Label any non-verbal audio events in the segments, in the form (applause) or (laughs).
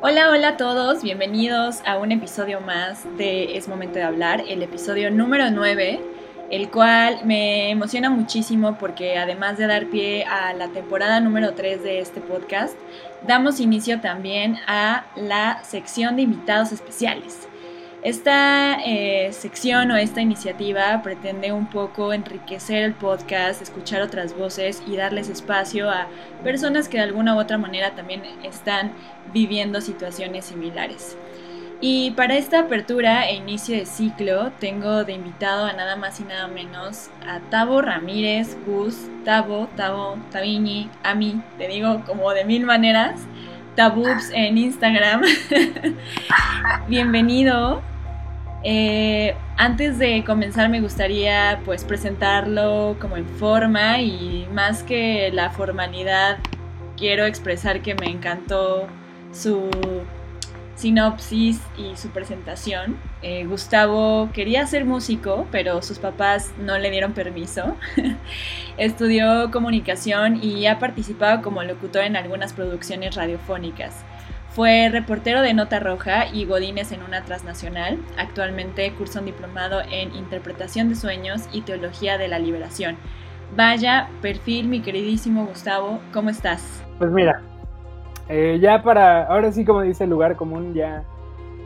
Hola, hola a todos, bienvenidos a un episodio más de Es Momento de Hablar, el episodio número 9, el cual me emociona muchísimo porque además de dar pie a la temporada número 3 de este podcast, damos inicio también a la sección de invitados especiales. Esta eh, sección o esta iniciativa pretende un poco enriquecer el podcast, escuchar otras voces y darles espacio a personas que de alguna u otra manera también están viviendo situaciones similares. Y para esta apertura e inicio de ciclo tengo de invitado a nada más y nada menos a Tavo Ramírez, Gus, Tavo, Tavo, Taviñi, a mí, te digo como de mil maneras. Tabubs en Instagram. (laughs) Bienvenido. Eh, antes de comenzar me gustaría pues presentarlo como en forma y más que la formalidad quiero expresar que me encantó su sinopsis y su presentación. Eh, Gustavo quería ser músico, pero sus papás no le dieron permiso. (laughs) Estudió comunicación y ha participado como locutor en algunas producciones radiofónicas. Fue reportero de Nota Roja y Godínez en una transnacional. Actualmente cursa un diplomado en Interpretación de Sueños y Teología de la Liberación. Vaya perfil, mi queridísimo Gustavo, ¿cómo estás? Pues mira, eh, ya para, ahora sí como dice el lugar común, ya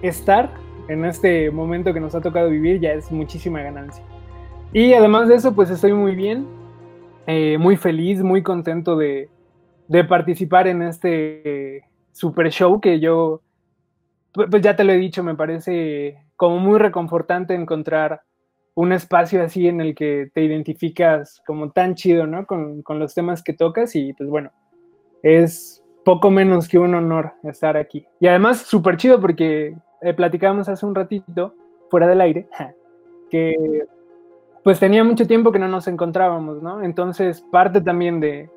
estar en este momento que nos ha tocado vivir ya es muchísima ganancia. Y además de eso, pues estoy muy bien, eh, muy feliz, muy contento de, de participar en este super show que yo, pues ya te lo he dicho, me parece como muy reconfortante encontrar un espacio así en el que te identificas como tan chido, ¿no? Con, con los temas que tocas y pues bueno, es poco menos que un honor estar aquí. Y además súper chido porque eh, platicábamos hace un ratito, fuera del aire, (laughs) que pues tenía mucho tiempo que no nos encontrábamos, ¿no? Entonces parte también de,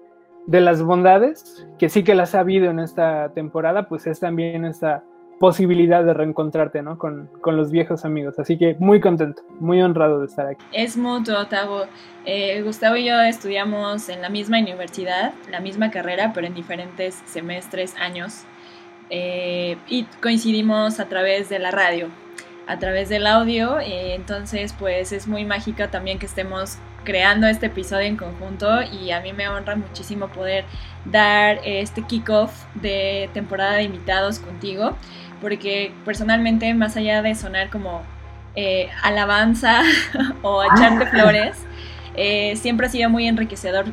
de las bondades, que sí que las ha habido en esta temporada, pues es también esta posibilidad de reencontrarte, ¿no? Con, los viejos amigos. Así que muy contento, muy honrado de estar aquí. Es mutuo, Tavo. Eh, Gustavo y yo estudiamos en la misma universidad, la misma carrera, pero en diferentes semestres, años. Eh, y coincidimos a través de la radio, a través del audio. Eh, entonces, pues es muy mágica también que estemos creando este episodio en conjunto y a mí me honra muchísimo poder dar este kickoff de temporada de invitados contigo, porque personalmente, más allá de sonar como eh, alabanza (laughs) o echarte flores, eh, siempre ha sido muy enriquecedor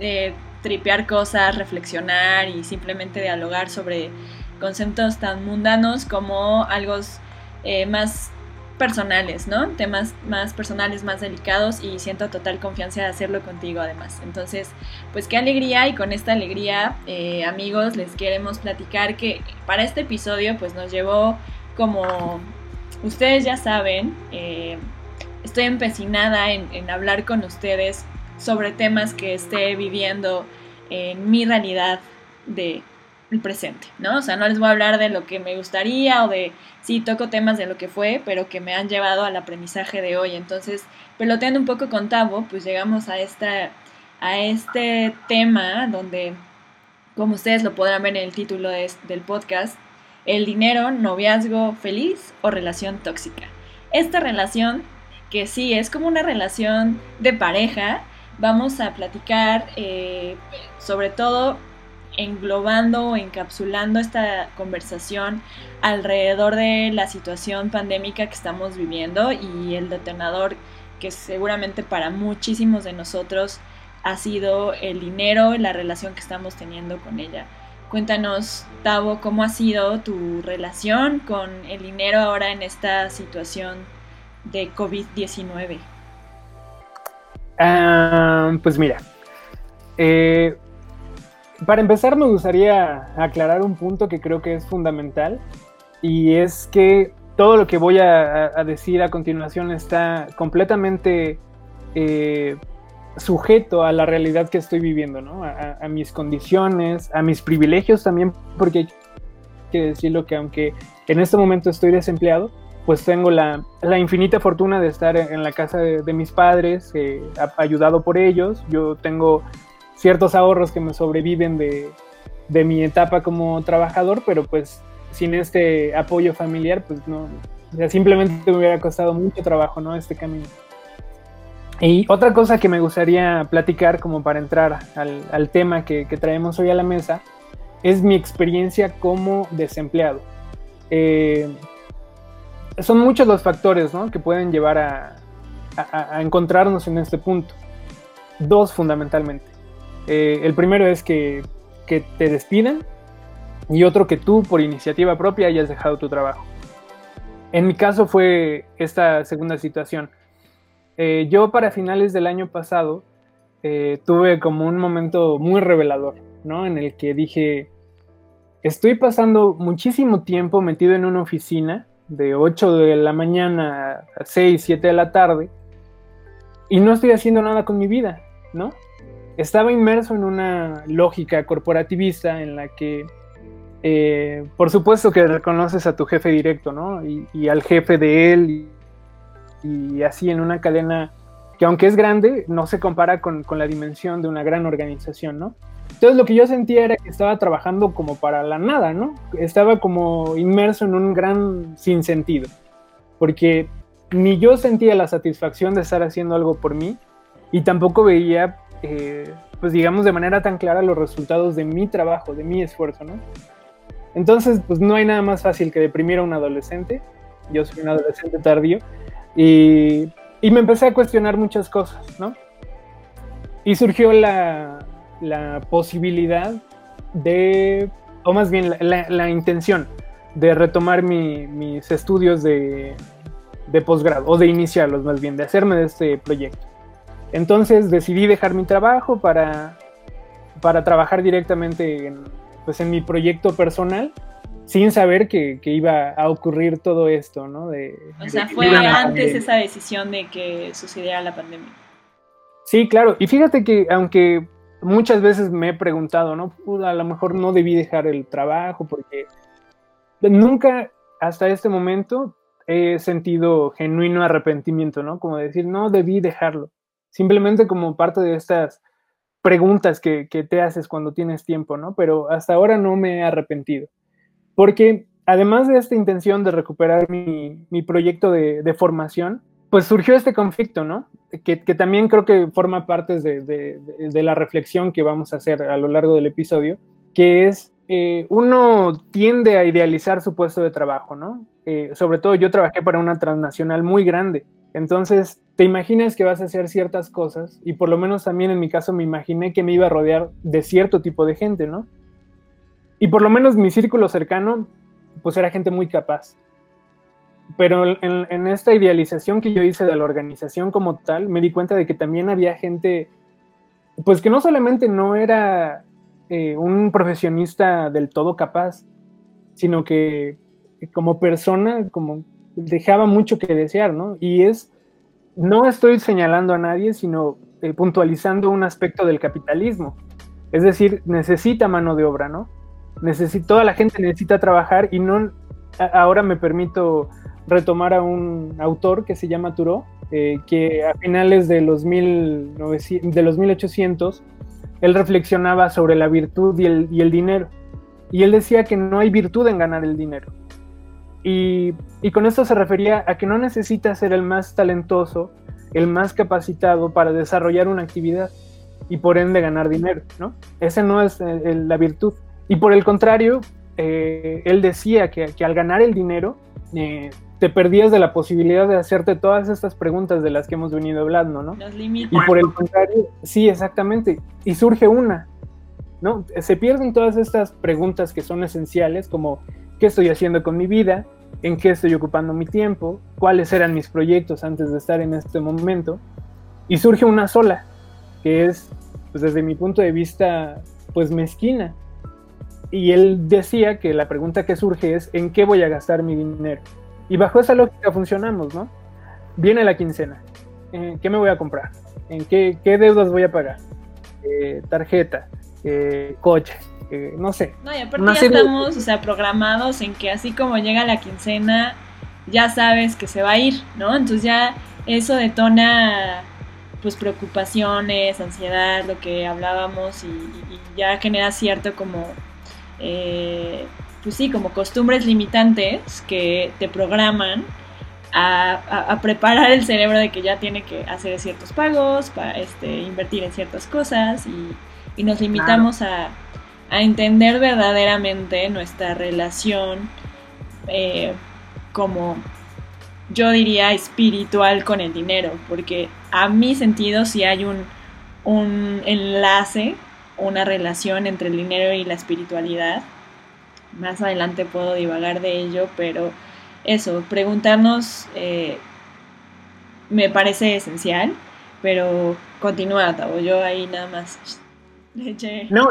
eh, tripear cosas, reflexionar y simplemente dialogar sobre conceptos tan mundanos como algo más personales, ¿no? Temas más personales, más delicados y siento total confianza de hacerlo contigo además. Entonces, pues qué alegría y con esta alegría, eh, amigos, les queremos platicar que para este episodio pues nos llevó como ustedes ya saben, eh, estoy empecinada en, en hablar con ustedes sobre temas que esté viviendo en mi realidad de el presente, ¿no? O sea, no les voy a hablar de lo que me gustaría o de, sí, toco temas de lo que fue, pero que me han llevado al aprendizaje de hoy. Entonces, peloteando un poco con Tavo, pues llegamos a, esta, a este tema donde, como ustedes lo podrán ver en el título del podcast, el dinero, noviazgo feliz o relación tóxica. Esta relación, que sí es como una relación de pareja, vamos a platicar eh, sobre todo englobando o encapsulando esta conversación alrededor de la situación pandémica que estamos viviendo y el detonador que seguramente para muchísimos de nosotros ha sido el dinero y la relación que estamos teniendo con ella. Cuéntanos, Tavo, cómo ha sido tu relación con el dinero ahora en esta situación de COVID-19. Ah, pues mira, eh, para empezar, me gustaría aclarar un punto que creo que es fundamental y es que todo lo que voy a, decir a continuación está completamente eh, sujeto a la realidad que estoy viviendo, ¿no? A, mis condiciones, a mis privilegios también, porque hay que decirlo que aunque en este momento estoy desempleado, pues tengo la, infinita fortuna de estar en la casa de, mis padres, eh, ayudado por ellos. Yo tengo ciertos ahorros que me sobreviven de, mi etapa como trabajador, pero pues sin este apoyo familiar, pues no, simplemente me hubiera costado mucho trabajo, ¿no? Este camino. Y otra cosa que me gustaría platicar como para entrar al, tema que, traemos hoy a la mesa es mi experiencia como desempleado. Eh, son muchos los factores ¿no? que pueden llevar a, encontrarnos en este punto. Dos fundamentalmente. Eh, el primero es que, te despidan y otro que tú por iniciativa propia hayas dejado tu trabajo. En mi caso fue esta segunda situación. Eh, yo para finales del año pasado eh, tuve como un momento muy revelador, ¿no? En el que dije, estoy pasando muchísimo tiempo metido en una oficina de 8 de la mañana a 6, 7 de la tarde y no estoy haciendo nada con mi vida, ¿no? Estaba inmerso en una lógica corporativista en la que eh, por supuesto que reconoces a tu jefe directo, ¿no? Y, al jefe de él, y, así en una cadena que aunque es grande, no se compara con, la dimensión de una gran organización, ¿no? Entonces lo que yo sentía era que estaba trabajando como para la nada, ¿no? Estaba como inmerso en un gran sinsentido, porque ni yo sentía la satisfacción de estar haciendo algo por mí y tampoco veía, eh, pues digamos, de manera tan clara los resultados de mi trabajo, de mi esfuerzo, ¿no? Entonces, pues no hay nada más fácil que deprimir a un adolescente. Yo soy un adolescente tardío. Y, me empecé a cuestionar muchas cosas, ¿no? Y surgió la, posibilidad de, o más bien la, intención de retomar mis estudios de, de posgrado, o de iniciarlos más bien, de hacerme de este proyecto. Entonces decidí dejar mi trabajo para, para trabajar directamente en, pues en mi proyecto personal sin saber que, iba a ocurrir todo esto, ¿no? De, o sea, fue antes esa decisión de que sucediera la pandemia. Sí, claro. Y fíjate que aunque muchas veces me he preguntado, ¿no? A lo mejor no debí dejar el trabajo porque nunca hasta este momento he sentido genuino arrepentimiento, ¿no? Como decir, no debí dejarlo. Simplemente como parte de estas preguntas que, te haces cuando tienes tiempo, ¿no? Pero hasta ahora no me he arrepentido. Porque además de esta intención de recuperar mi, proyecto de, formación, pues surgió este conflicto, ¿no? Que, también creo que forma parte de, la reflexión que vamos a hacer a lo largo del episodio, que es, eh, uno tiende a idealizar su puesto de trabajo, ¿no? Eh, sobre todo yo trabajé para una transnacional muy grande, entonces te imaginas que vas a hacer ciertas cosas y por lo menos también en mi caso me imaginé que me iba a rodear de cierto tipo de gente, ¿no? Y por lo menos mi círculo cercano, pues era gente muy capaz. Pero en, esta idealización que yo hice de la organización como tal, me di cuenta de que también había gente, pues que no solamente no era eh, un profesionista del todo capaz, sino que como persona, como dejaba mucho que desear, ¿no? Y es, no estoy señalando a nadie, sino eh, puntualizando un aspecto del capitalismo. Es decir, necesita mano de obra, ¿no? Necesita, toda la gente necesita trabajar y no, ahora me permito retomar a un autor que se llama Thoreau, eh, que a finales de los, de los 1800, él reflexionaba sobre la virtud y el dinero. Y él decía que no hay virtud en ganar el dinero, y, con esto se refería a que no necesitas ser el más talentoso, el más capacitado para desarrollar una actividad y por ende ganar dinero, ¿no? Esa no es eh, la virtud. Y por el contrario, eh, él decía que, al ganar el dinero, eh, te perdías de la posibilidad de hacerte todas estas preguntas de las que hemos venido hablando, ¿no? Y por el contrario, sí, exactamente. Y surge una, ¿no? Se pierden todas estas preguntas que son esenciales, como ¿qué estoy haciendo con mi vida? en qué estoy ocupando mi tiempo, cuáles eran mis proyectos antes de estar en este momento, y surge una sola, que es, pues desde mi punto de vista, pues mezquina. Y él decía que la pregunta que surge es, ¿en qué voy a gastar mi dinero? Y bajo esa lógica funcionamos, ¿no? Viene la quincena, ¿en qué me voy a comprar? ¿En qué, qué deudas voy a pagar? Eh, tarjeta, eh, coche, no sé. No, y aparte ya estamos, o sea, programados en que así como llega la quincena, ya sabes que se va a ir, ¿no? Entonces ya eso detona pues preocupaciones, ansiedad, lo que hablábamos y, ya genera cierto como eh, pues sí, como costumbres limitantes que te programan a, preparar el cerebro de que ya tiene que hacer ciertos pagos, para este, invertir en ciertas cosas y, nos limitamos a, entender verdaderamente nuestra relación eh, como yo diría espiritual con el dinero, porque a mi sentido si hay un, un enlace, una relación entre el dinero y la espiritualidad. Más adelante puedo divagar de ello, pero eso, preguntarnos eh, me parece esencial, pero continúa, Tavo, yo ahí nada más no,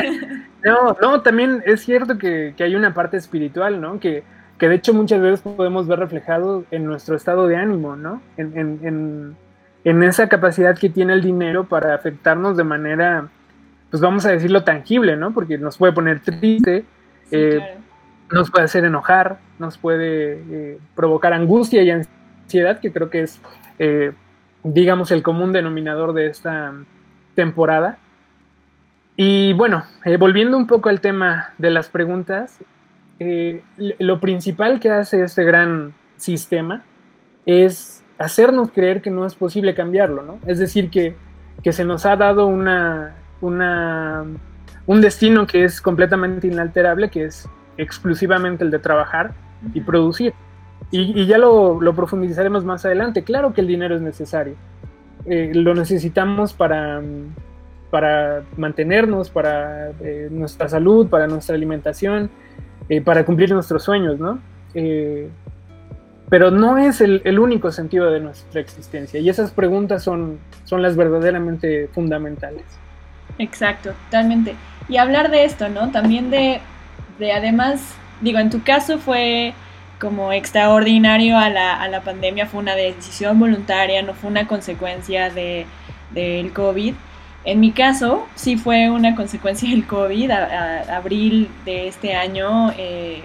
(laughs) no, no, también es cierto que, hay una parte espiritual, ¿no? Que, que, de hecho muchas veces podemos ver reflejado en nuestro estado de ánimo, ¿no? En, en, en, esa capacidad que tiene el dinero para afectarnos de manera, pues vamos a decirlo, tangible, ¿no? Porque nos puede poner triste, eh, nos puede hacer enojar, nos puede eh, provocar angustia y ansiedad, que creo que es, eh, digamos, el común denominador de esta temporada. Y bueno, eh, volviendo un poco al tema de las preguntas, lo principal que hace este gran sistema es hacernos creer que no es posible cambiarlo, ¿no? Es decir, que, que se nos ha dado una, una, un destino que es completamente inalterable, que es exclusivamente el de trabajar y producir. Y, ya lo, profundizaremos más adelante. Claro que el dinero es necesario. Eh, lo necesitamos para, para mantenernos, para eh, nuestra salud, para nuestra alimentación, eh, para cumplir nuestros sueños, ¿no? pero no es el, el, único sentido de nuestra existencia. Y esas preguntas son, son las verdaderamente fundamentales. Exacto, totalmente. Y hablar de esto, ¿no? También de de además, digo, en tu caso fue como extraordinario a la, a la pandemia, fue una decisión voluntaria, no fue una consecuencia de, del COVID. En mi caso, sí fue una consecuencia del COVID, a, abril de este año, eh,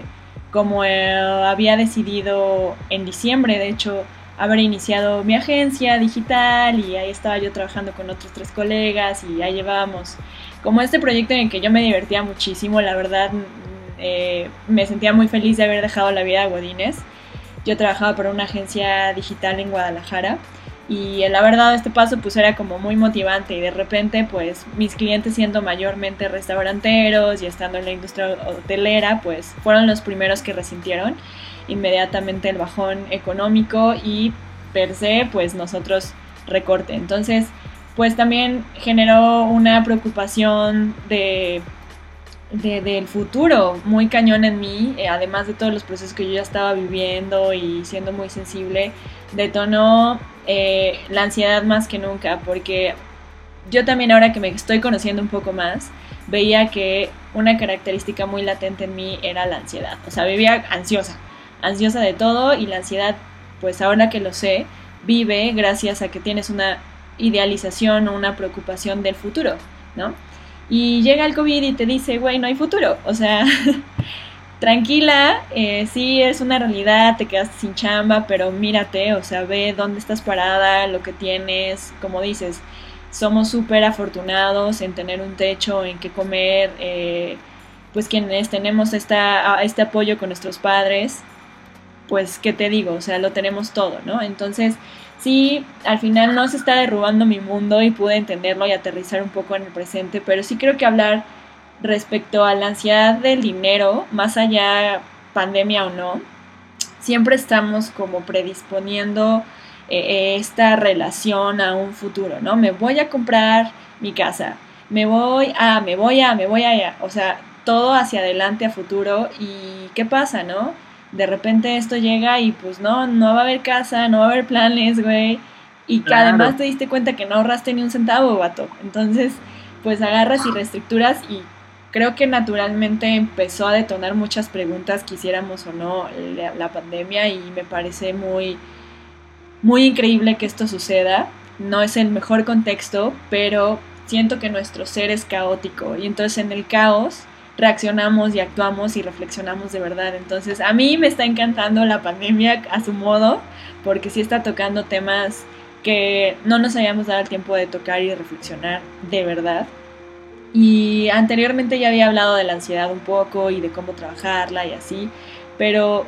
como eh, había decidido en diciembre, de hecho, haber iniciado mi agencia digital y ahí estaba yo trabajando con otros tres colegas y ahí llevábamos como este proyecto en el que yo me divertía muchísimo, la verdad eh, me sentía muy feliz de haber dejado la vida a Godínez. Yo trabajaba para una agencia digital en Guadalajara y el haber dado este paso pues era como muy motivante y de repente pues mis clientes siendo mayormente restauranteros y estando en la industria hotelera pues fueron los primeros que resintieron inmediatamente el bajón económico y per se pues nosotros recorte. Entonces pues también generó una preocupación de de, del futuro muy cañón en mí, eh, además de todos los procesos que yo ya estaba viviendo y siendo muy sensible, detonó eh, la ansiedad más que nunca, porque yo también ahora que me estoy conociendo un poco más, veía que una característica muy latente en mí era la ansiedad, o sea, vivía ansiosa, ansiosa de todo y la ansiedad, pues ahora que lo sé, vive gracias a que tienes una idealización o una preocupación del futuro, ¿no? Y llega el COVID y te dice, güey, no hay futuro. O sea, (laughs) tranquila, eh, sí es una realidad, te quedas sin chamba, pero mírate, o sea, ve dónde estás parada, lo que tienes, como dices, somos súper afortunados en tener un techo, en qué comer, eh, pues quienes tenemos esta, este apoyo con nuestros padres, pues, ¿qué te digo? O sea, lo tenemos todo, ¿no? Entonces, sí, al final no se está derrubando mi mundo y pude entenderlo y aterrizar un poco en el presente, pero sí creo que hablar respecto a la ansiedad del dinero, más allá pandemia o no, siempre estamos como predisponiendo eh, esta relación a un futuro, ¿no? Me voy a comprar mi casa, me voy a, me voy a, me voy a, o sea, todo hacia adelante a futuro y ¿qué pasa, no? De repente esto llega y pues no, no va a haber casa, no va a haber planes, güey. Y que además te diste cuenta que no ahorraste ni un centavo, vato. Entonces, pues agarras y reestructuras y creo que naturalmente empezó a detonar muchas preguntas, quisiéramos o no la, la, pandemia y me parece muy, muy increíble que esto suceda. No es el mejor contexto, pero siento que nuestro ser es caótico y entonces en el caos reaccionamos y actuamos y reflexionamos de verdad. Entonces, a mí me está encantando la pandemia a su modo, porque sí está tocando temas que no nos habíamos dado el tiempo de tocar y reflexionar de verdad. Y anteriormente ya había hablado de la ansiedad un poco y de cómo trabajarla y así, pero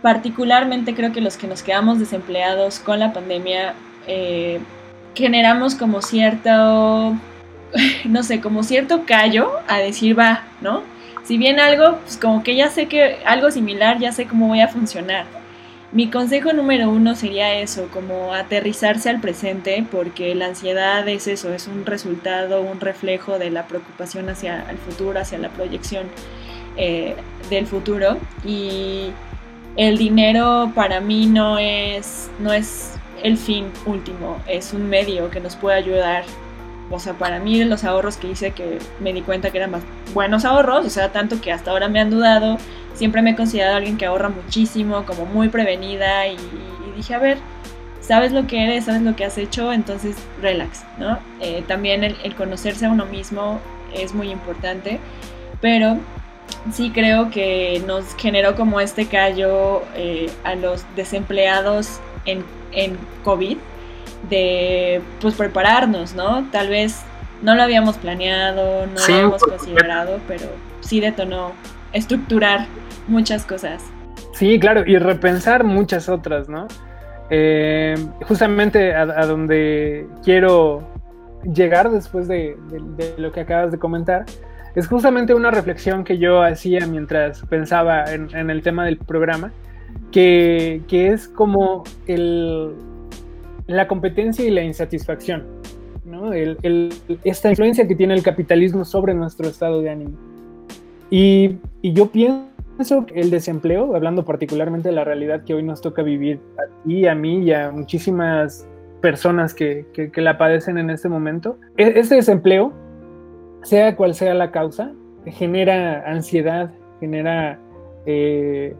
particularmente creo que los que nos quedamos desempleados con la pandemia eh, generamos como cierto, (laughs) no sé, como cierto callo a decir va, ¿no? Si bien algo, pues como que ya sé que algo similar, ya sé cómo voy a funcionar mi consejo número uno sería eso, como aterrizarse al presente, porque la ansiedad es eso, es un resultado, un reflejo de la preocupación hacia el futuro, hacia la proyección eh, del futuro. Y el dinero para mí no es, no es el fin último, es un medio que nos puede ayudar. O sea, para mí los ahorros que hice que me di cuenta que eran más buenos ahorros, o sea, tanto que hasta ahora me han dudado siempre me he considerado alguien que ahorra muchísimo, como muy prevenida y, dije, a ver, sabes lo que eres, sabes lo que has hecho, entonces relax, ¿no? Eh, también el, conocerse a uno mismo es muy importante, pero sí creo que nos generó como este callo eh, a los desempleados en, en COVID de pues prepararnos, ¿no? Tal vez no lo habíamos planeado, no lo habíamos considerado, pero sí detonó estructurar muchas cosas. Sí, claro, y repensar muchas otras, ¿no? Eh, justamente a, donde quiero llegar después de, lo que acabas de comentar, es justamente una reflexión que yo hacía mientras pensaba en, el tema del programa, que, es como el, la competencia y la insatisfacción, ¿no? esta influencia que tiene el capitalismo sobre nuestro estado de ánimo. Y, yo pienso el desempleo, hablando particularmente de la realidad que hoy nos toca vivir a ti, a mí y a muchísimas personas que, que, la padecen en este momento, e, este desempleo, sea cual sea la causa, genera ansiedad, genera eh,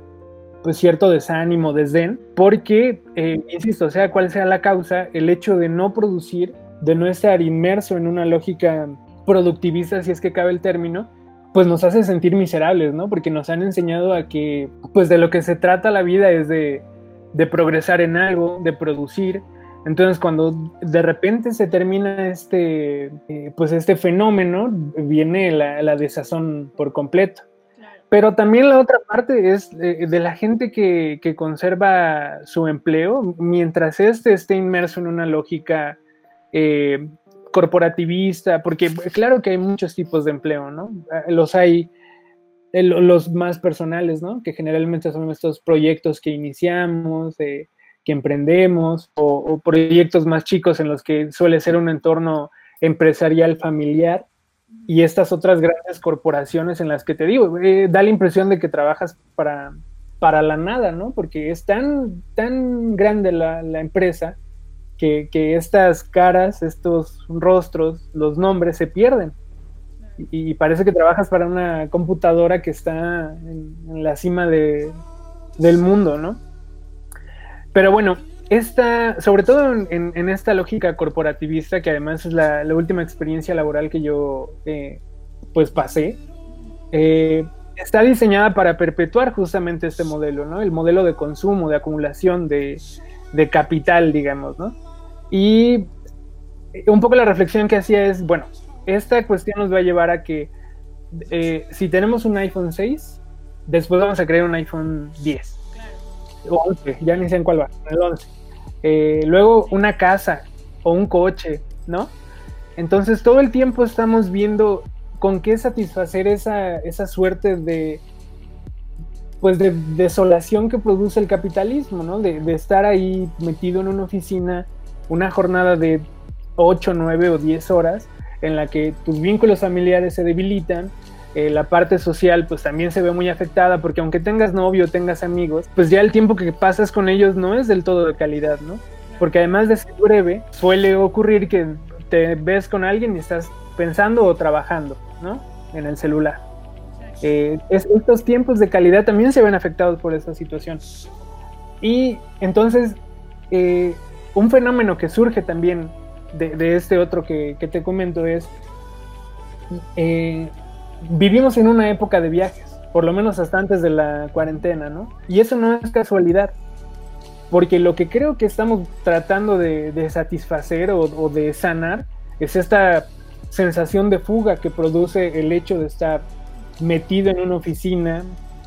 pues cierto desánimo, desdén, porque, eh, insisto, sea cual sea la causa, el hecho de no producir, de no estar inmerso en una lógica productivista, si es que cabe el término, pues nos hace sentir miserables, ¿no? Porque nos han enseñado a que, pues de lo que se trata la vida es de, progresar en algo, de producir. Entonces, cuando de repente se termina este, eh, pues este fenómeno, viene la, desazón por completo. Pero también la otra parte es de, la gente que, que, conserva su empleo, mientras éste esté inmerso en una lógica eh, corporativista, porque claro que hay muchos tipos de empleo, ¿no? Los hay, los más personales, ¿no? Que generalmente son estos proyectos que iniciamos, que emprendemos, o, proyectos más chicos en los que suele ser un entorno empresarial familiar, y estas otras grandes corporaciones en las que te digo, eh, da la impresión de que trabajas para, para la nada, ¿no? Porque es tan, tan grande la, empresa que, estas caras, estos rostros, los nombres se pierden. Y, parece que trabajas para una computadora que está en, la cima de, del mundo, ¿no? Pero bueno, esta, sobre todo en, esta lógica corporativista, que además es la, última experiencia laboral que yo eh, pues pasé, eh, está diseñada para perpetuar justamente este modelo, ¿no? El modelo de consumo, de acumulación de, de capital, digamos, ¿no? Y un poco la reflexión que hacía es, bueno, esta cuestión nos va a llevar a que eh, si tenemos un iPhone 6, después vamos a crear un iPhone 10 o 11, ya ni sé en cuál va, el 11. Eh, luego una casa o un coche, ¿no? Entonces todo el tiempo estamos viendo con qué satisfacer esa, esa suerte de pues de desolación que produce el capitalismo, ¿no? De, de estar ahí metido en una oficina una jornada de 8, 9 o 10 horas en la que tus vínculos familiares se debilitan, eh, la parte social pues también se ve muy afectada porque aunque tengas novio, tengas amigos, pues ya el tiempo que pasas con ellos no es del todo de calidad, ¿no? Porque además de ser breve, suele ocurrir que te ves con alguien y estás pensando o trabajando, ¿no? En el celular. Eh, estos tiempos de calidad también se ven afectados por esta situación. Y entonces, eh, un fenómeno que surge también de, este otro que, te comento es, eh, vivimos en una época de viajes, por lo menos hasta antes de la cuarentena, ¿no? Y eso no es casualidad, porque lo que creo que estamos tratando de, satisfacer o, de sanar es esta sensación de fuga que produce el hecho de estar metido en una oficina,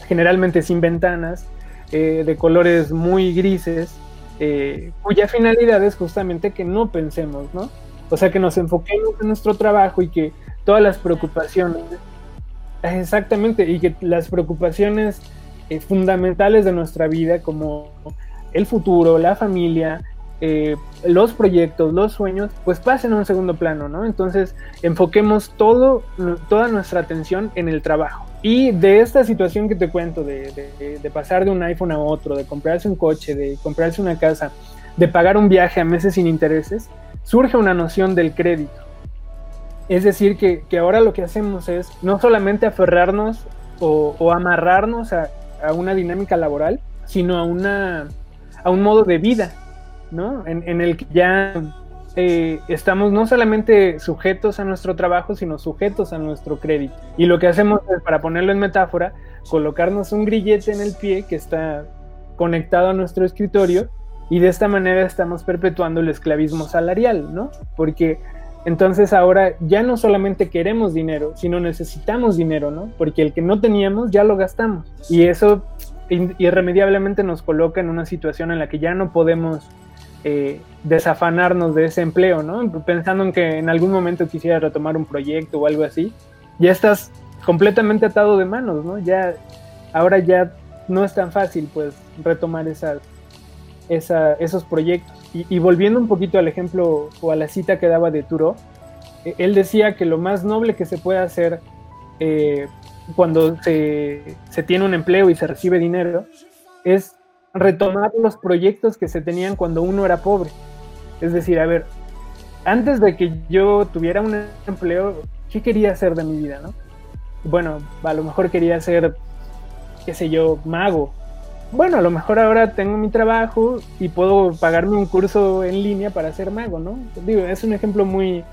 generalmente sin ventanas, eh, de colores muy grises, eh, cuya finalidad es justamente que no pensemos, ¿no? O sea, que nos enfoquemos en nuestro trabajo y que todas las preocupaciones, exactamente, y que las preocupaciones eh, fundamentales de nuestra vida, como el futuro, la familia, eh, los proyectos, los sueños, pues pasen a un segundo plano, ¿no? Entonces, enfoquemos todo, toda nuestra atención en el trabajo. Y de esta situación que te cuento, de, de, pasar de un iPhone a otro, de comprarse un coche, de comprarse una casa, de pagar un viaje a meses sin intereses, surge una noción del crédito. Es decir, que, que ahora lo que hacemos es no solamente aferrarnos o, o amarrarnos a, a, una dinámica laboral, sino a, una, a un modo de vida en, el que ya eh, estamos no solamente sujetos a nuestro trabajo, sino sujetos a nuestro crédito. Y lo que hacemos es, para ponerlo en metáfora, colocarnos un grillete en el pie que está conectado a nuestro escritorio y de esta manera estamos perpetuando el esclavismo salarial, ¿no? Porque entonces ahora ya no solamente queremos dinero, sino necesitamos dinero, ¿no? Porque el que no teníamos ya lo gastamos. Y eso irremediablemente nos coloca en una situación en la que ya no podemos eh, desafanarnos de ese empleo, ¿no? Pensando en que en algún momento quisiera retomar un proyecto o algo así, ya estás completamente atado de manos, ¿no? Ya, ahora ya no es tan fácil, pues, retomar esas, esos proyectos. Y, volviendo un poquito al ejemplo o a la cita que daba de Turo, eh, él decía que lo más noble que se puede hacer eh, cuando se, se, tiene un empleo y se recibe dinero es retomar los proyectos que se tenían cuando uno era pobre. Es decir, a ver, antes de que yo tuviera un empleo, ¿qué quería hacer de mi vida, no? Bueno, a lo mejor quería ser, qué sé yo, mago. Bueno, a lo mejor ahora tengo mi trabajo y puedo pagarme un curso en línea para ser mago, ¿no? Digo, es un ejemplo muy,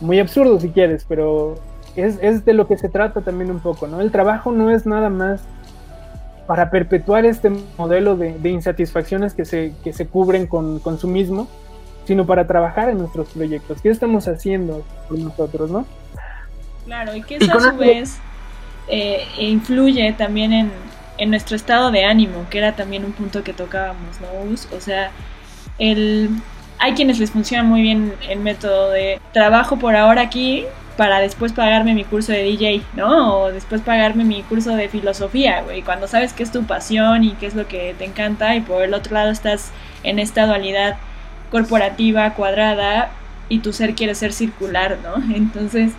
muy absurdo si quieres, pero es, es de lo que se trata también un poco, ¿no? El trabajo no es nada más para perpetuar este modelo de, insatisfacciones que se, que se cubren con consumismo, sino para trabajar en nuestros proyectos. ¿Qué estamos haciendo por nosotros, no? Claro, y que eso a su vez eh, influye también en, en, nuestro estado de ánimo, que era también un punto que tocábamos, ¿no? O sea, el, hay quienes les funciona muy bien el método de trabajo por ahora aquí, para después pagarme mi curso de DJ, ¿no? O después pagarme mi curso de filosofía, güey. Cuando sabes qué es tu pasión y qué es lo que te encanta y por el otro lado estás en esta dualidad corporativa, cuadrada y tu ser quiere ser circular, ¿no? (laughs) Entonces,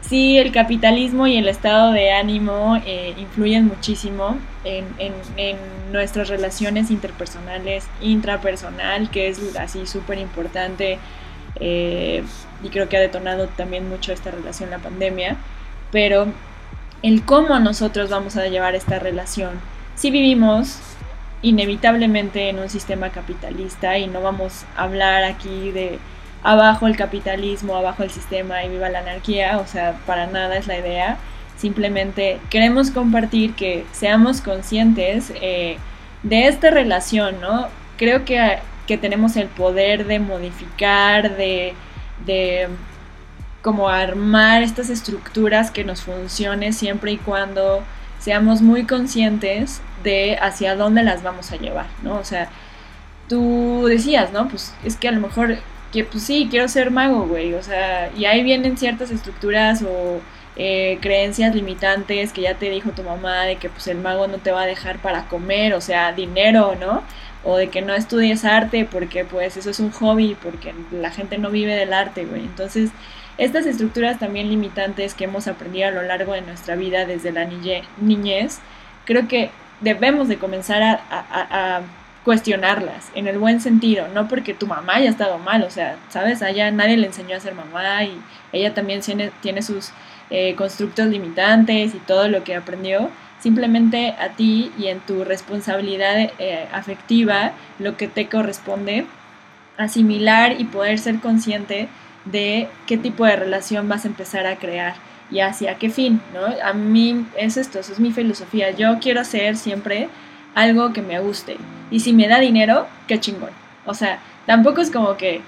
sí, el capitalismo y el estado de ánimo eh, influyen muchísimo en, en, en, nuestras relaciones interpersonales, intrapersonal, que es así súper importante eh, y creo que ha detonado también mucho esta relación la pandemia, pero el cómo nosotros vamos a llevar esta relación. Si vivimos inevitablemente en un sistema capitalista y no vamos a hablar aquí de abajo el capitalismo, abajo el sistema y viva la anarquía, o sea, para nada es la idea. Simplemente queremos compartir que seamos conscientes eh, de esta relación, ¿no? Creo que que tenemos el poder de modificar, de, de como armar estas estructuras que nos funcione siempre y cuando seamos muy conscientes de hacia dónde las vamos a llevar, ¿no? O sea, tú decías, ¿no? Pues es que a lo mejor, que pues sí, quiero ser mago, güey, o sea, y ahí vienen ciertas estructuras o eh, creencias limitantes que ya te dijo tu mamá de que pues el mago no te va a dejar para comer, o sea, dinero, ¿no? o de que no estudies arte porque pues eso es un hobby, porque la gente no vive del arte, güey. Entonces, estas estructuras también limitantes que hemos aprendido a lo largo de nuestra vida desde la niñez, creo que debemos de comenzar a, cuestionarlas en el buen sentido, no porque tu mamá haya estado mal, o sea, sabes, allá nadie le enseñó a ser mamá y ella también tiene, tiene sus eh, constructos limitantes y todo lo que aprendió, simplemente a ti y en tu responsabilidad eh, afectiva, lo que te corresponde, asimilar y poder ser consciente de qué tipo de relación vas a empezar a crear y hacia qué fin, ¿no? A mí es esto, eso es mi filosofía. Yo quiero hacer siempre algo que me guste. Y si me da dinero, qué chingón. O sea, tampoco es como que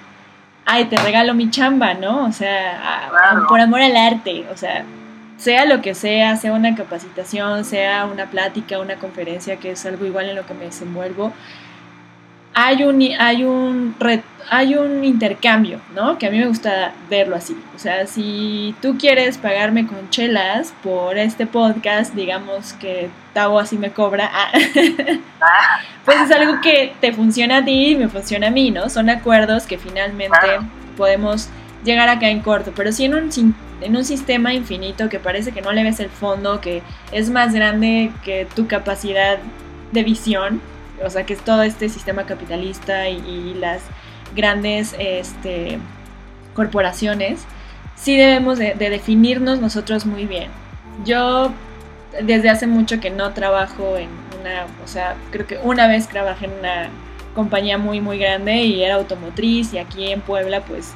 ay, te regalo mi chamba, ¿no? O sea, por amor al arte, o sea, sea lo que sea, sea una capacitación, sea una plática, una conferencia, que es algo igual en lo que me desenvuelvo, hay un, hay un, hay un intercambio, ¿no? Que a mí me gusta verlo así. O sea, si tú quieres pagarme con chelas por este podcast, digamos que Tavo así me cobra, ah, (laughs) pues es algo que te funciona a ti y me funciona a mí, ¿no? Son acuerdos que finalmente podemos llegar acá en corto, pero si en un, en un sistema infinito que parece que no le ves el fondo, que es más grande que tu capacidad de visión, o sea, que es todo este sistema capitalista y, las grandes este, corporaciones, sí debemos de, definirnos nosotros muy bien. Yo desde hace mucho que no trabajo en una, o sea, creo que una vez trabajé en una compañía muy, muy grande y era automotriz y aquí en Puebla pues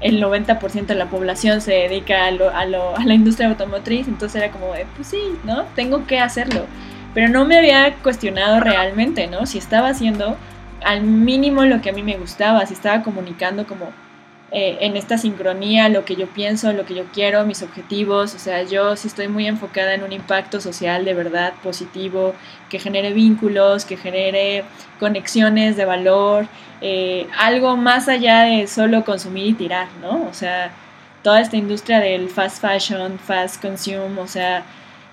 el 90% de la población se dedica a, lo, a, lo, a la industria automotriz, entonces era como de, pues sí, ¿no? Tengo que hacerlo pero no me había cuestionado realmente, ¿no? Si estaba haciendo al mínimo lo que a mí me gustaba, si estaba comunicando como eh, en esta sincronía lo que yo pienso, lo que yo quiero, mis objetivos, o sea, yo sí estoy muy enfocada en un impacto social de verdad positivo, que genere vínculos, que genere conexiones de valor, eh, algo más allá de solo consumir y tirar, ¿no? O sea, toda esta industria del fast fashion, fast consume, o sea,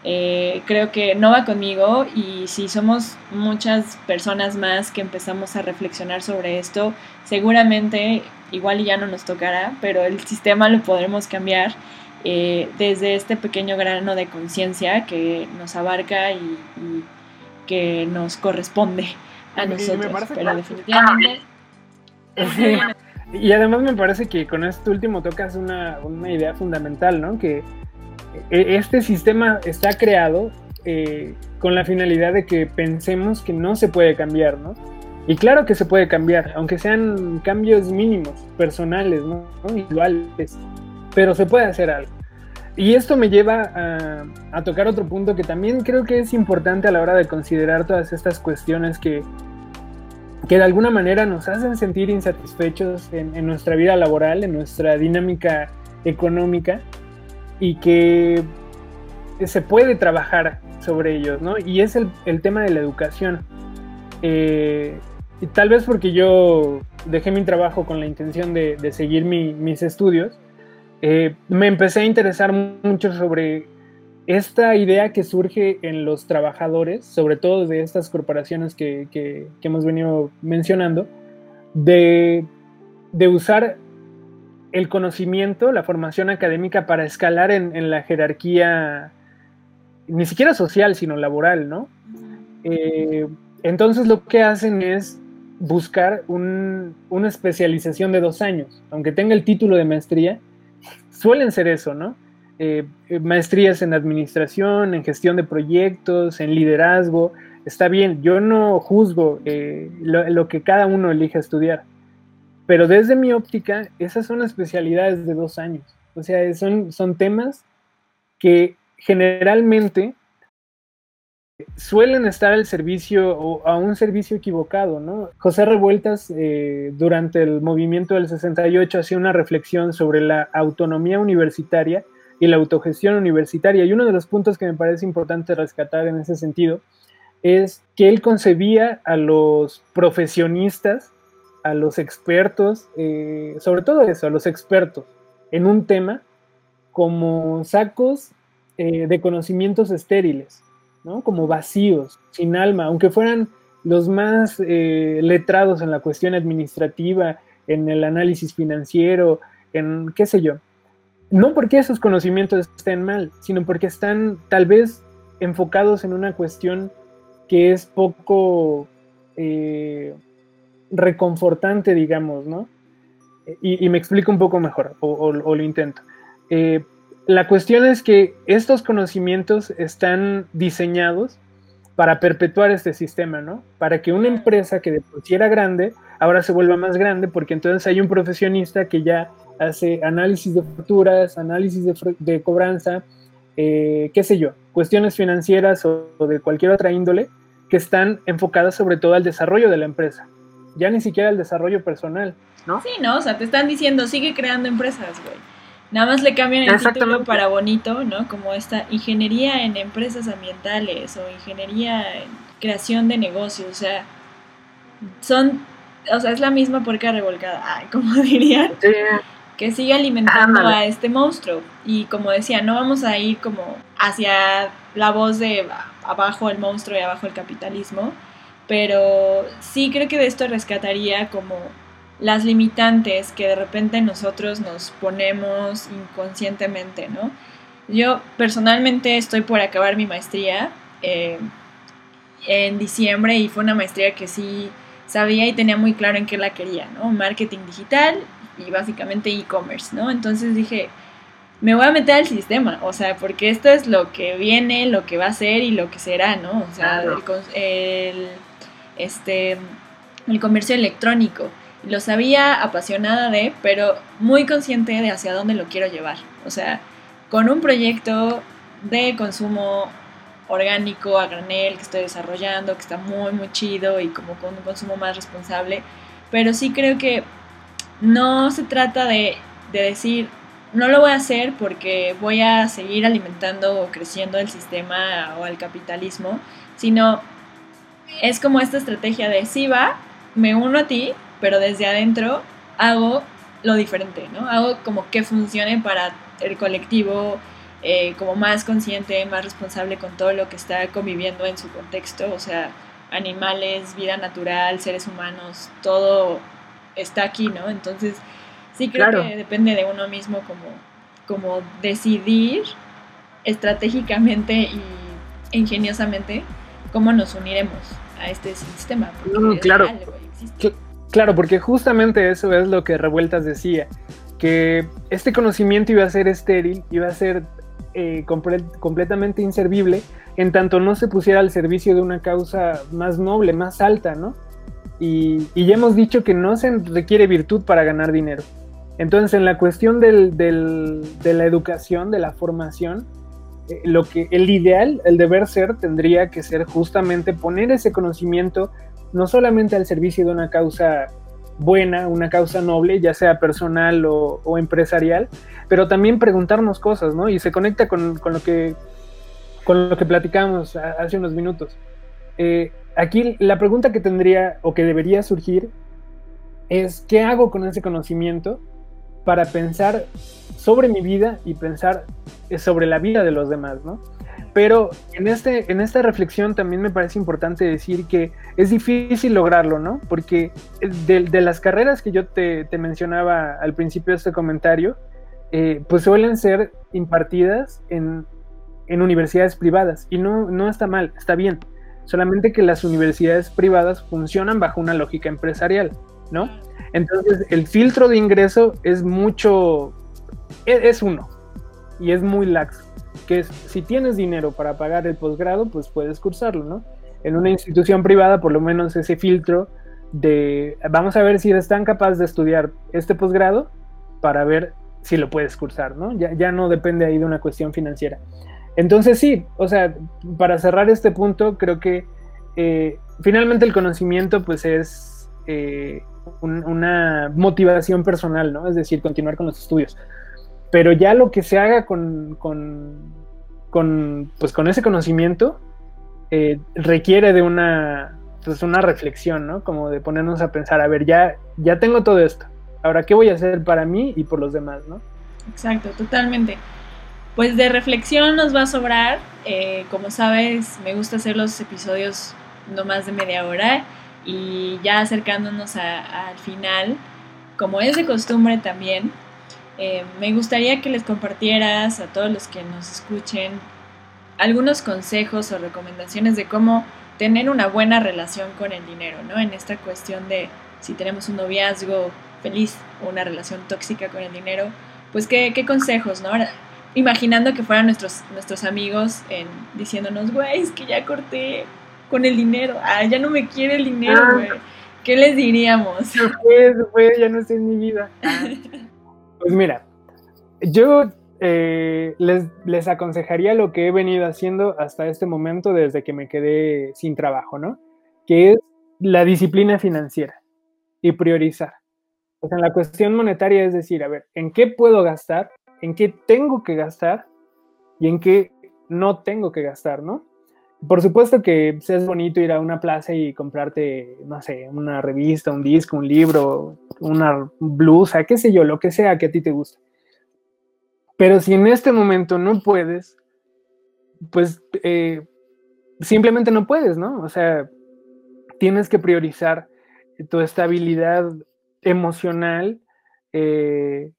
eh, creo que no va conmigo y si somos muchas personas más que empezamos a reflexionar sobre esto, seguramente igual ya no nos tocará, pero el sistema lo podremos cambiar eh, desde este pequeño grano de conciencia que nos abarca y, que nos corresponde a nosotros. pero definitivamente... (laughs) (laughs) Y además me parece que con este último tocas una, una idea fundamental, ¿no? Que este sistema está creado eh, con la finalidad de que pensemos que no se puede cambiar, ¿no? Y claro que se puede cambiar, aunque sean cambios mínimos, personales, ¿no? Iguales, pero se puede hacer algo. Y esto me lleva a, a, tocar otro punto que también creo que es importante a la hora de considerar todas estas cuestiones que, que de alguna manera nos hacen sentir insatisfechos en, en nuestra vida laboral, en nuestra dinámica económica y que se puede trabajar sobre ellos, ¿no? Y es el, tema de la educación. Eh, y tal vez porque yo dejé mi trabajo con la intención de, seguir mis estudios, eh, me empecé a interesar mucho sobre esta idea que surge en los trabajadores, sobre todo de estas corporaciones que, que hemos venido mencionando, de, de usar el conocimiento, la formación académica para escalar en, la jerarquía, ni siquiera social, sino laboral, ¿no? Eh, entonces lo que hacen es buscar una especialización de dos años, aunque tenga el título de maestría, suelen ser eso, ¿no? Eh, maestrías en administración, en gestión de proyectos, en liderazgo, está bien, yo no juzgo eh, lo, que cada uno elige estudiar, pero desde mi óptica, esas son especialidades de dos años. O sea, son, son temas que generalmente suelen estar al servicio o a un servicio equivocado, ¿no? José Revueltas, eh, durante el movimiento del 68, hacía una reflexión sobre la autonomía universitaria y la autogestión universitaria. Y uno de los puntos que me parece importante rescatar en ese sentido es que él concebía a los profesionistas a los expertos, eh, sobre todo eso, a los expertos en un tema como sacos eh, de conocimientos estériles, ¿no? como vacíos, sin alma, aunque fueran los más eh, letrados en la cuestión administrativa, en el análisis financiero, en qué sé yo. No porque esos conocimientos estén mal, sino porque están tal vez enfocados en una cuestión que es poco reconfortante, digamos, ¿no? Y, me explico un poco mejor, o, lo intento. Eh, la cuestión es que estos conocimientos están diseñados para perpetuar este sistema, ¿no? Para que una empresa que de por sí era grande, ahora se vuelva más grande, porque entonces hay un profesionista que ya hace análisis de facturas, análisis de, cobranza, eh, qué sé yo, cuestiones financieras o de cualquier otra índole que están enfocadas sobre todo al desarrollo de la empresa ya ni siquiera el desarrollo personal, ¿no? Sí, ¿no? O sea, te están diciendo, sigue creando empresas, güey. Nada más le cambian el título para bonito, ¿no? Como esta ingeniería en empresas ambientales o ingeniería en creación de negocios, o sea, son, o sea, es la misma puerca revolcada, ay, (laughs) como dirían. Que sigue alimentando a este monstruo. Y como decía, no vamos a ir como hacia la voz de abajo el monstruo y abajo el capitalismo, pero sí creo que de esto rescataría como las limitantes que de repente nosotros nos ponemos inconscientemente, ¿no? Yo personalmente estoy por acabar mi maestría eh, en diciembre y fue una maestría que sí sabía y tenía muy claro en qué la quería, ¿no? Marketing digital y básicamente e-commerce, ¿no? Entonces dije, me voy a meter al sistema, o sea, porque esto es lo que viene, lo que va a ser y lo que será, ¿no? O sea, el, este, el comercio electrónico. Lo sabía apasionada de, pero muy consciente de hacia dónde lo quiero llevar. O sea, con un proyecto de consumo orgánico a granel que estoy desarrollando, que está muy, muy chido y como con un consumo más responsable. Pero sí creo que no se trata de, de decir, no lo voy a hacer porque voy a seguir alimentando o creciendo el sistema o el capitalismo, sino es como esta estrategia de sí va, me uno a ti, pero desde adentro hago lo diferente, ¿no? Hago como que funcione para el colectivo eh, como más consciente, más responsable con todo lo que está conviviendo en su contexto, o sea, animales, vida natural, seres humanos, todo está aquí, ¿no? Entonces, sí creo que depende de uno mismo como, como decidir estratégicamente y ingeniosamente cómo nos uniremos a este sistema. Mm, claro. claro, porque justamente eso es lo que Revueltas decía, que este conocimiento iba a ser estéril, iba a ser eh, completamente inservible en tanto no se pusiera al servicio de una causa más noble, más alta, ¿no? Y, ya hemos dicho que no se requiere virtud para ganar dinero. Entonces, en la cuestión del, de la educación, de la formación, lo que el ideal, el deber ser, tendría que ser justamente poner ese conocimiento no solamente al servicio de una causa buena, una causa noble, ya sea personal o, empresarial, pero también preguntarnos cosas, ¿no? Y se conecta con, lo, que, con lo que platicamos hace unos minutos. Eh, aquí la pregunta que tendría o que debería surgir es, ¿qué hago con ese conocimiento para pensar sobre mi vida y pensar sobre la vida de los demás, ¿no? Pero en, este, en esta reflexión también me parece importante decir que es difícil lograrlo, ¿no? Porque de, las carreras que yo te, mencionaba al principio de este comentario, eh, pues suelen ser impartidas en, universidades privadas y no, no está mal, está bien. Solamente que las universidades privadas funcionan bajo una lógica empresarial, ¿no? Entonces el filtro de ingreso es mucho, es uno y es muy laxo que es, si tienes dinero para pagar el posgrado, pues puedes cursarlo, ¿no? En una institución privada, por lo menos ese filtro de, vamos a ver si eres tan capaz de estudiar este posgrado para ver si lo puedes cursar, ¿no? Ya, ya no depende ahí de una cuestión financiera. Entonces sí, o sea, para cerrar este punto, creo que eh, finalmente el conocimiento pues es eh, una motivación personal, ¿no? Es decir, continuar con los estudios pero ya lo que se haga con, con, pues con ese conocimiento eh, requiere de una, pues una reflexión, ¿no? Como de ponernos a pensar, a ver, ya, ya tengo todo esto, ahora, ¿qué voy a hacer para mí y por los demás, ¿no? Exacto, totalmente. Pues de reflexión nos va a sobrar. Eh, como sabes, me gusta hacer los episodios no más de media hora y ya acercándonos al final, como es de costumbre también, eh, me gustaría que les compartieras a todos los que nos escuchen algunos consejos o recomendaciones de cómo tener una buena relación con el dinero, ¿no? En esta cuestión de si tenemos un noviazgo feliz o una relación tóxica con el dinero, pues qué, consejos, ¿no? imaginando que fueran nuestros, nuestros amigos en, diciéndonos, güey, es que ya corté con el dinero, ah, ya no me quiere el dinero, ah. güey. ¿Qué les diríamos? ya no sé en mi vida. (laughs) Pues mira, yo eh, les, aconsejaría lo que he venido haciendo hasta este momento desde que me quedé sin trabajo, ¿no? Que es la disciplina financiera y priorizar. O sea, la cuestión monetaria es decir, a ver, ¿en qué puedo gastar? ¿En qué tengo que gastar? ¿Y en qué no tengo que gastar, no? Por supuesto que es bonito ir a una plaza y comprarte, no sé, una revista, un disco, un libro, una blusa, qué sé yo, lo que sea que a ti te guste. Pero si en este momento no puedes, pues eh, simplemente no puedes, ¿no? O sea, tienes que priorizar tu estabilidad emocional eh,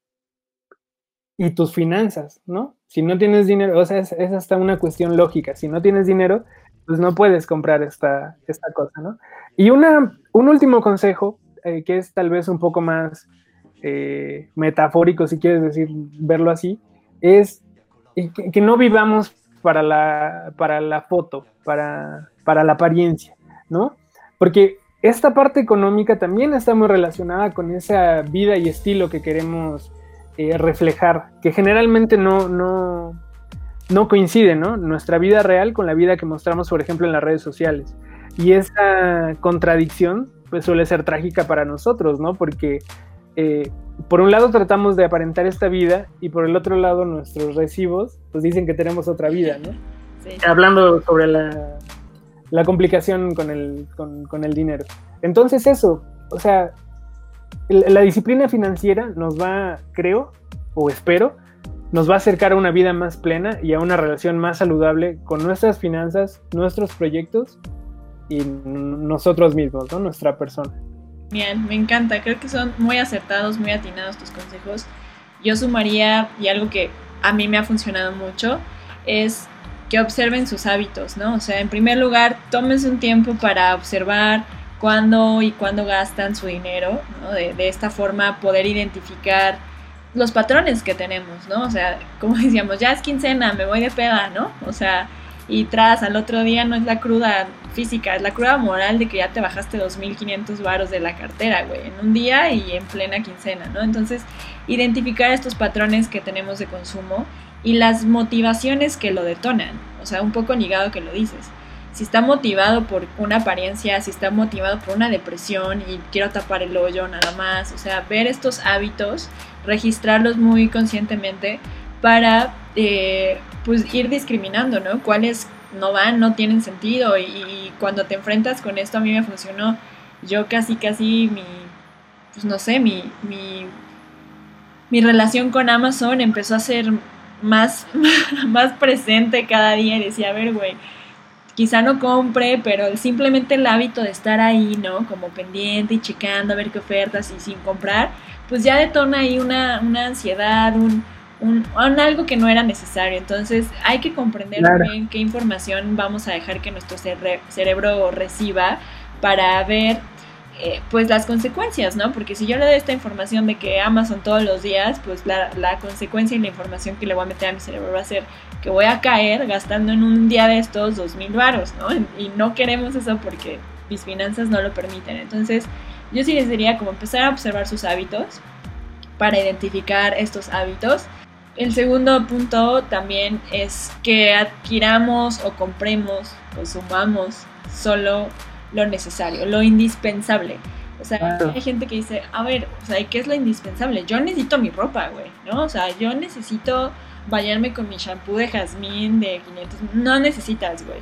y tus finanzas, ¿no? Si no tienes dinero, o sea, es, hasta una cuestión lógica. Si no tienes dinero, pues no puedes comprar esta, esta cosa, ¿no? Y una, un último consejo, eh, que es tal vez un poco más metafórico, si quieres decir, verlo así, es que, no vivamos para la, para la foto, para, para la apariencia, ¿no? Porque esta parte económica también está muy relacionada con esa vida y estilo que queremos eh, reflejar, que generalmente no, no, no coincide, ¿no? Nuestra vida real con la vida que mostramos, por ejemplo, en las redes sociales. Y esa contradicción, pues suele ser trágica para nosotros, ¿no? Porque eh, por un lado tratamos de aparentar esta vida y por el otro lado nuestros recibos pues dicen que tenemos otra vida, ¿no? Hablando sobre la, la complicación con el, con, el dinero. Entonces eso, o sea, la disciplina financiera nos va, creo, o espero, nos va a acercar a una vida más plena y a una relación más saludable con nuestras finanzas, nuestros proyectos y nosotros mismos, ¿no? Nuestra persona. Bien, me encanta. Creo que son muy acertados, muy atinados tus consejos. Yo sumaría, y algo que a mí me ha funcionado mucho, es que observen sus hábitos, ¿no? O sea, en primer lugar, tómense un tiempo para observar cuándo y cuándo gastan su dinero, de esta forma poder identificar los patrones que tenemos, ¿no? O sea, como (laughs) decíamos, ya es quincena, me voy de peda, ¿no? O sea, y tras al otro día no es la cruda física, es la cruda moral de que ya te bajaste 2.500 varos de la cartera, güey, en un día y en plena quincena, ¿no? Entonces, identificar estos patrones que tenemos de consumo y las motivaciones que lo detonan, o sea, un poco ligado que lo dices. Si está motivado por una apariencia, si está motivado por una depresión y quiero tapar el hoyo nada más, o sea, ver estos hábitos, registrarlos muy conscientemente para eh, pues ir discriminando, ¿no? Cuáles no van, no tienen sentido y, cuando te enfrentas con esto a mí me funcionó. Yo casi, casi mi, pues no sé, mi, mi, mi relación con Amazon empezó a ser más, (laughs) más presente cada día y decía, a ver, güey, quizá no compre, pero simplemente el hábito de estar ahí, ¿no? Como pendiente y checando a ver qué ofertas y sin comprar, pues ya detona ahí una, una ansiedad, un, un, algo que no era necesario. Entonces hay que comprender bien qué información vamos a dejar que nuestro cerebro reciba para ver eh, pues las consecuencias, ¿no? Porque si yo le doy esta información de que Amazon todos los días, pues la, la, consecuencia y la información que le voy a meter a mi cerebro va a ser que voy a caer gastando en un día de estos dos mil varos, ¿no? Y no queremos eso porque mis finanzas no lo permiten. Entonces yo sí les diría como empezar a observar sus hábitos para identificar estos hábitos el segundo punto también es que adquiramos o compremos o sumamos solo lo necesario, lo indispensable. O sea, hay gente que dice, a ver, o sea, ¿qué es lo indispensable? Yo necesito mi ropa, güey, ¿no? O sea, yo necesito bañarme con mi shampoo de jazmín de 500. No necesitas, güey.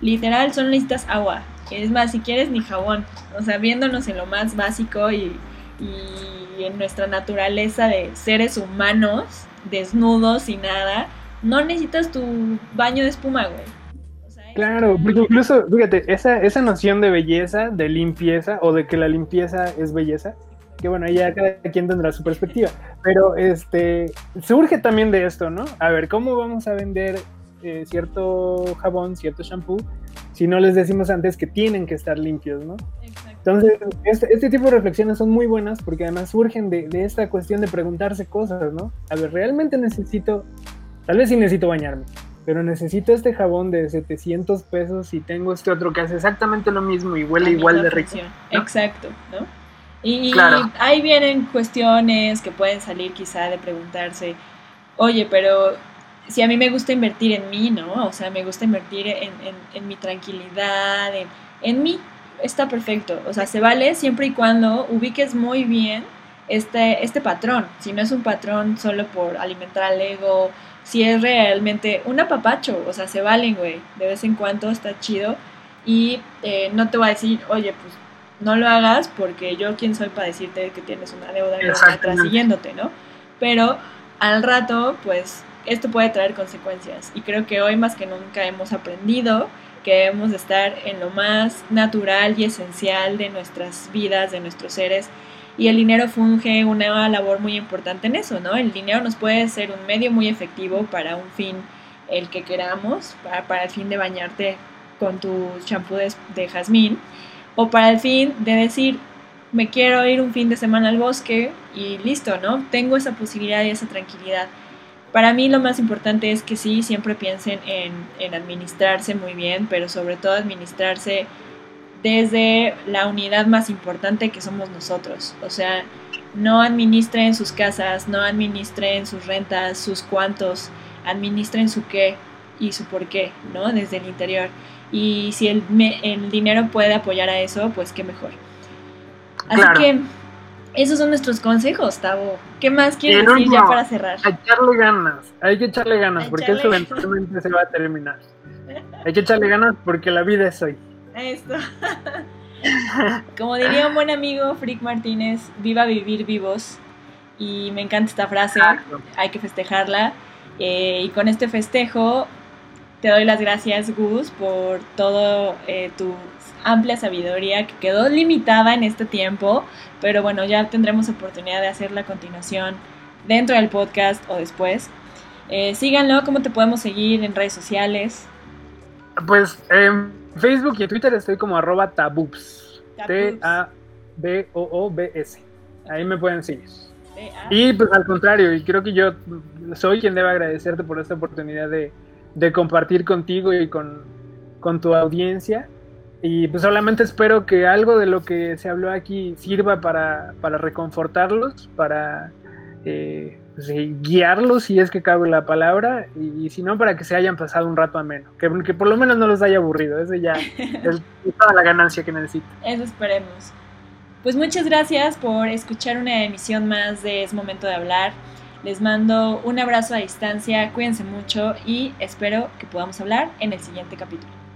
Literal, solo necesitas agua. Es más, si quieres ni jabón. O sea, viéndonos en lo más básico y, y en nuestra naturaleza de seres humanos, desnudos y nada, no necesitas tu baño de espuma, güey. Claro, porque incluso, fíjate, esa, esa noción de belleza, de limpieza, o de que la limpieza es belleza, que bueno, ya cada quien tendrá su perspectiva, pero este, surge también de esto, ¿no? A ver, ¿cómo vamos a vender eh, cierto jabón, cierto shampoo, si no les decimos antes que tienen que estar limpios, ¿no? Entonces, este, este, tipo de reflexiones son muy buenas porque además surgen de, de, esta cuestión de preguntarse cosas, ¿no? A ver, ¿realmente necesito, tal vez sí necesito bañarme, pero necesito este jabón de 700 pesos y tengo este otro que hace exactamente lo mismo y huele igual de rico. Exacto, ¿no? Y ahí vienen cuestiones que pueden salir quizá de preguntarse, oye, pero si a mí me gusta invertir en mí, ¿no? O sea, me gusta invertir en, en, en mi tranquilidad, en, en mí, está perfecto. O sea, se vale siempre y cuando ubiques muy bien este, este patrón, si no es un patrón solo por alimentar al ego, si es realmente un apapacho, o sea, se valen, güey, de vez en cuando está chido. Y eh, no te voy a decir, oye, pues no lo hagas porque yo quién soy para decirte que tienes una deuda atrás siguiéndote, ¿no? Pero al rato, pues esto puede traer consecuencias. Y creo que hoy más que nunca hemos aprendido que debemos estar en lo más natural y esencial de nuestras vidas, de nuestros seres y el dinero funge una labor muy importante en eso, ¿no? El dinero nos puede ser un medio muy efectivo para un fin, el que queramos, para, el fin de bañarte con tu champú de, jazmín, o para el fin de decir, me quiero ir un fin de semana al bosque y listo, ¿no? Tengo esa posibilidad y esa tranquilidad. Para mí lo más importante es que sí, siempre piensen en, en administrarse muy bien, pero sobre todo administrarse desde la unidad más importante que somos nosotros. O sea, no administren sus casas, no administren sus rentas, sus cuantos, administren su qué y su por qué, ¿no? Desde el interior. Y si el, el dinero puede apoyar a eso, pues qué mejor. Así que esos son nuestros consejos, Tavo. ¿Qué más quieres decir ya para cerrar? echarle ganas, hay que echarle ganas, porque eso eventualmente se va a terminar. Hay que echarle ganas porque la vida es hoy. Esto. (laughs) Como diría un buen amigo, Frick Martínez, viva vivir vivos. Y me encanta esta frase, hay que festejarla. Eh, y con este festejo, te doy las gracias, Gus, por todo eh, tu amplia sabiduría que quedó limitada en este tiempo, pero bueno, ya tendremos oportunidad de hacer la continuación dentro del podcast o después. Eh, síganlo, ¿cómo te podemos seguir en redes sociales? Pues en Facebook y en Twitter estoy como arroba taboops. T-A-B-O-O-B-S. Ahí me pueden seguir. Y pues al contrario, y creo que yo soy quien debe agradecerte por esta oportunidad de, compartir contigo y con, con, tu audiencia. Y pues solamente espero que algo de lo que se habló aquí sirva para, para reconfortarlos, para eh, pues, guiarlos si es que cabe la palabra y, si no para que se hayan pasado un rato ameno, que, que por lo menos no los haya aburrido, ese ya (laughs) es toda la ganancia que necesito. Eso esperemos. Pues muchas gracias por escuchar una emisión más de Es Momento de Hablar. Les mando un abrazo a distancia, cuídense mucho y espero que podamos hablar en el siguiente capítulo.